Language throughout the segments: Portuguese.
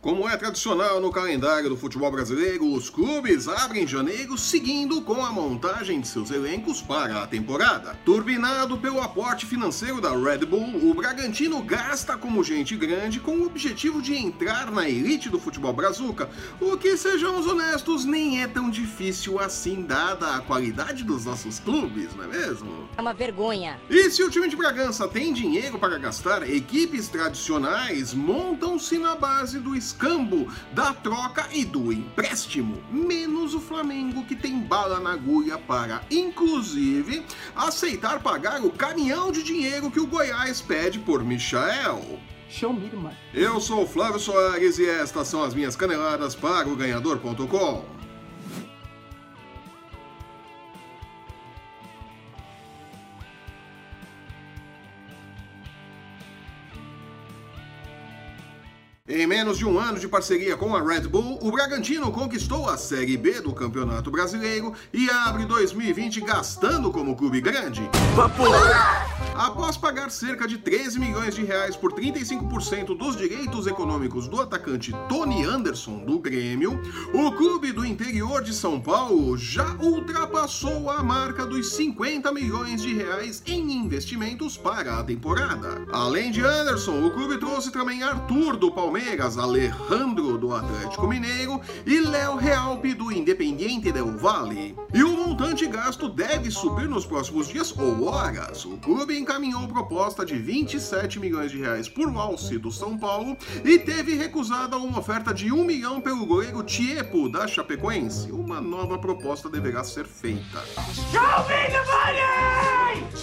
Como é tradicional no calendário do futebol brasileiro, os clubes abrem janeiro seguindo com a montagem de seus elencos para a temporada. Turbinado pelo aporte financeiro da Red Bull, o Bragantino gasta como gente grande com o objetivo de entrar na elite do futebol brazuca, o que, sejamos honestos, nem é tão difícil assim dada a qualidade dos nossos clubes, não é mesmo? É uma vergonha. E se o time de Bragança tem dinheiro para gastar, equipes tradicionais montam-se na base do escambo, da troca e do empréstimo. Menos o Flamengo, que tem bala na agulha para, inclusive, aceitar pagar o caminhão de dinheiro que o Goiás pede por Michael. Show me, mano. Eu sou o Flávio Soares e estas são as minhas caneladas para o Ganhador.com. Em menos de um ano de parceria com a Red Bull, o Bragantino conquistou a Série B do Campeonato Brasileiro e abre 2020 gastando como clube grande. Papo! Após pagar cerca de 13 milhões de reais por 35% dos direitos econômicos do atacante Tony Anderson do Grêmio, o clube do interior de São Paulo já ultrapassou a marca dos 50 milhões de reais em investimentos para a temporada. Além de Anderson, o clube trouxe também Arthur do Palmeiras, Alejandro do Atlético Mineiro e Léo Realpe do Independiente del Valle. E o montante gasto deve subir nos próximos dias ou horas. O clube encaminhou proposta de 27 milhões de reais por Alce do São Paulo e teve recusada uma oferta de 1 milhão pelo goleiro Tiepo da Chapecoense. Uma nova proposta deverá ser feita.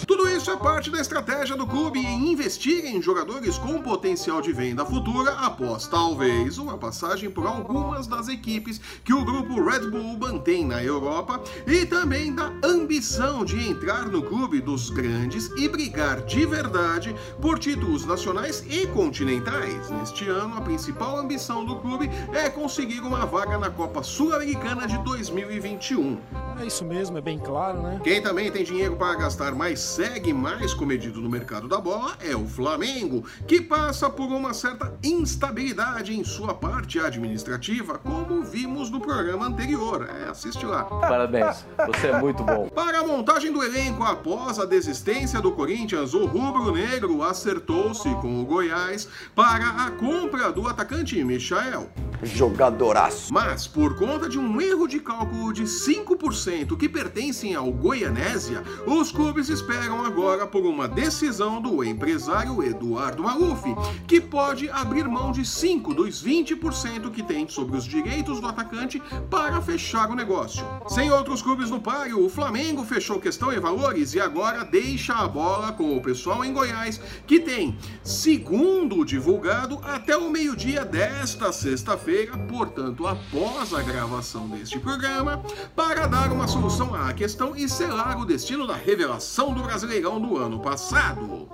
Tudo isso é parte da estratégia do clube em investir em jogadores com potencial de venda futura após talvez uma passagem por algumas das equipes que o grupo Red Bull mantém na Europa e também da ambição de entrar no clube dos grandes e brigar de verdade por títulos nacionais e continentais. Neste ano, a principal ambição do clube é conseguir uma vaga na Copa Sul-Americana de 2021. É isso mesmo, é bem claro, né? Quem também tem dinheiro para gastar, mas segue mais comedido no mercado da bola é o Flamengo, que passa por uma certa instabilidade em sua parte administrativa, como vimos no programa anterior. É, assiste lá. Parabéns, você é muito bom. Para a montagem do elenco após a desistência do Corinthians, o rubro-negro acertou-se com o Goiás para a compra do atacante Michael. Jogadoraço. Mas, por conta de um erro de cálculo de 5% que pertencem ao Goianésia, os clubes esperam agora por uma decisão do empresário Eduardo Maluf, que pode abrir mão de 5 dos 20% que tem sobre os direitos do atacante para fechar o negócio. Sem outros clubes no páreo, o Flamengo fechou questão e valores e agora deixa a bola com o pessoal em Goiás, que tem, segundo divulgado, até o meio-dia desta sexta-feira portanto, após a gravação deste programa, para dar uma solução à questão e selar o destino da revelação do Brasileirão do ano passado.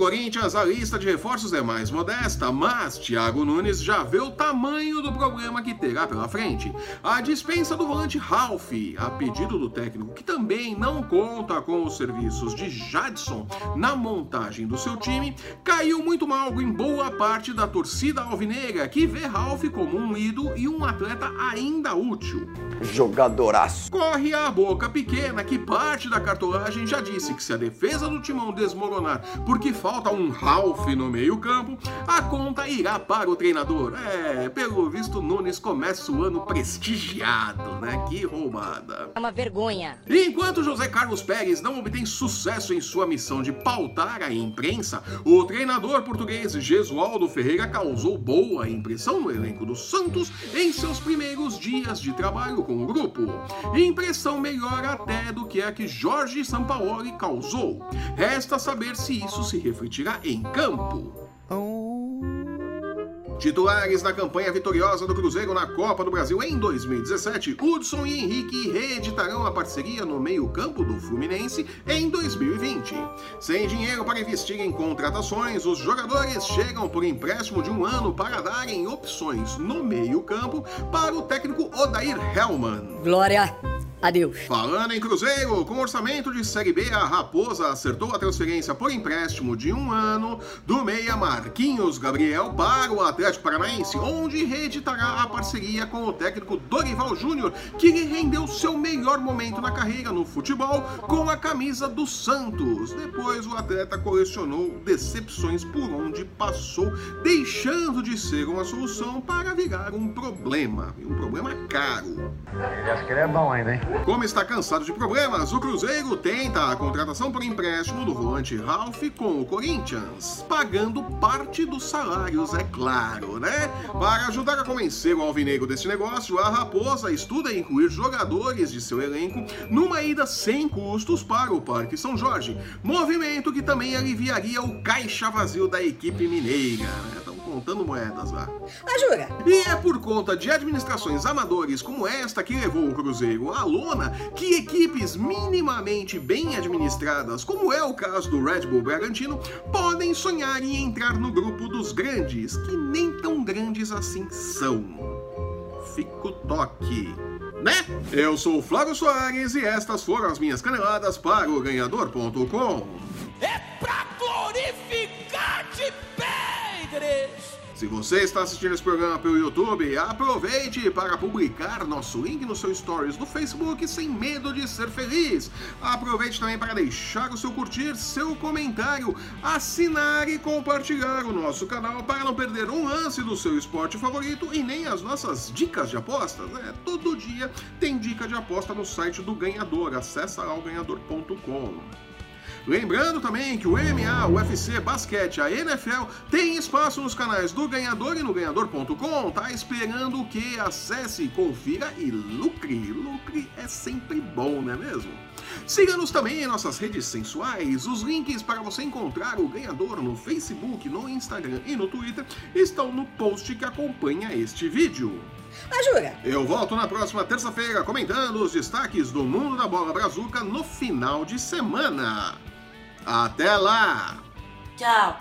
Corinthians, a lista de reforços é mais modesta, mas Thiago Nunes já vê o tamanho do problema que terá pela frente. A dispensa do volante Ralph, a pedido do técnico, que também não conta com os serviços de Jadson na montagem do seu time, caiu muito mal em boa parte da torcida alvinegra, que vê Ralph como um ídolo e um atleta ainda útil. Jogadoraço. Corre a boca pequena que parte da cartolagem já disse que se a defesa do timão desmoronar porque falta um Ralph no meio-campo, a conta irá para o treinador. É, pelo visto, Nunes começa o ano prestigiado, né? Que roubada. É uma vergonha. Enquanto José Carlos Pérez não obtém sucesso em sua missão de pautar a imprensa, o treinador português Gesualdo Ferreira causou boa impressão no elenco do Santos em seus primeiros dias de trabalho com o grupo. Impressão melhor até do que a que Jorge Sampaoli causou. Resta saber se isso se refletirá em campo. Titulares na campanha vitoriosa do Cruzeiro na Copa do Brasil em 2017, Hudson e Henrique reeditarão a parceria no meio-campo do Fluminense em 2020. Sem dinheiro para investir em contratações, os jogadores chegam por empréstimo de um ano para darem opções no meio-campo para o técnico Odair Hellman. Glória. Adeus. Falando em Cruzeiro, com orçamento de Série B, a Raposa acertou a transferência por empréstimo de um ano do meia Marquinhos Gabriel para o Atlético Paranaense, onde reeditará a parceria com o técnico Dorival Júnior, que lhe rendeu seu melhor momento na carreira no futebol com a camisa do Santos. Depois, o atleta colecionou decepções por onde passou, deixando de ser uma solução para virar um problema, e um problema caro. Acha que ele é bom ainda, hein? Como está cansado de problemas, o Cruzeiro tenta a contratação por empréstimo do volante Ralph com o Corinthians, pagando parte dos salários, é claro, né? Para ajudar a convencer o alvinegro desse negócio, a Raposa estuda incluir jogadores de seu elenco numa ida sem custos para o Parque São Jorge, movimento que também aliviaria o caixa vazio da equipe mineira, contando moedas lá. Ah, jura? E é por conta de administrações amadores como esta que levou o Cruzeiro à lona que equipes minimamente bem administradas, como é o caso do Red Bull Bragantino, podem sonhar em entrar no grupo dos grandes, que nem tão grandes assim são. Fica o toque. Né? Eu sou o Flávio Soares e estas foram as minhas caneladas para o ganhador.com. É pra glorificar de Pedres! Se você está assistindo esse programa pelo YouTube, aproveite para publicar nosso link no seu stories do Facebook sem medo de ser feliz. Aproveite também para deixar o seu curtir, seu comentário, assinar e compartilhar o nosso canal para não perder um lance do seu esporte favorito e nem as nossas dicas de apostas. Né? Todo dia tem dica de aposta no site do Ganhador. Acesse lá o ganhador.com. Lembrando também que o MMA, o UFC, basquete, a NFL tem espaço nos canais do Ganhador e no ganhador.com. Tá esperando o que? Acesse, confira e lucre. Lucre é sempre bom, não é mesmo? Siga-nos também em nossas redes sensuais. Os links para você encontrar o ganhador no Facebook, no Instagram e no Twitter estão no post que acompanha este vídeo. Ah, jura? Eu volto na próxima terça-feira comentando os destaques do mundo da bola brazuca no final de semana. Até lá! Tchau.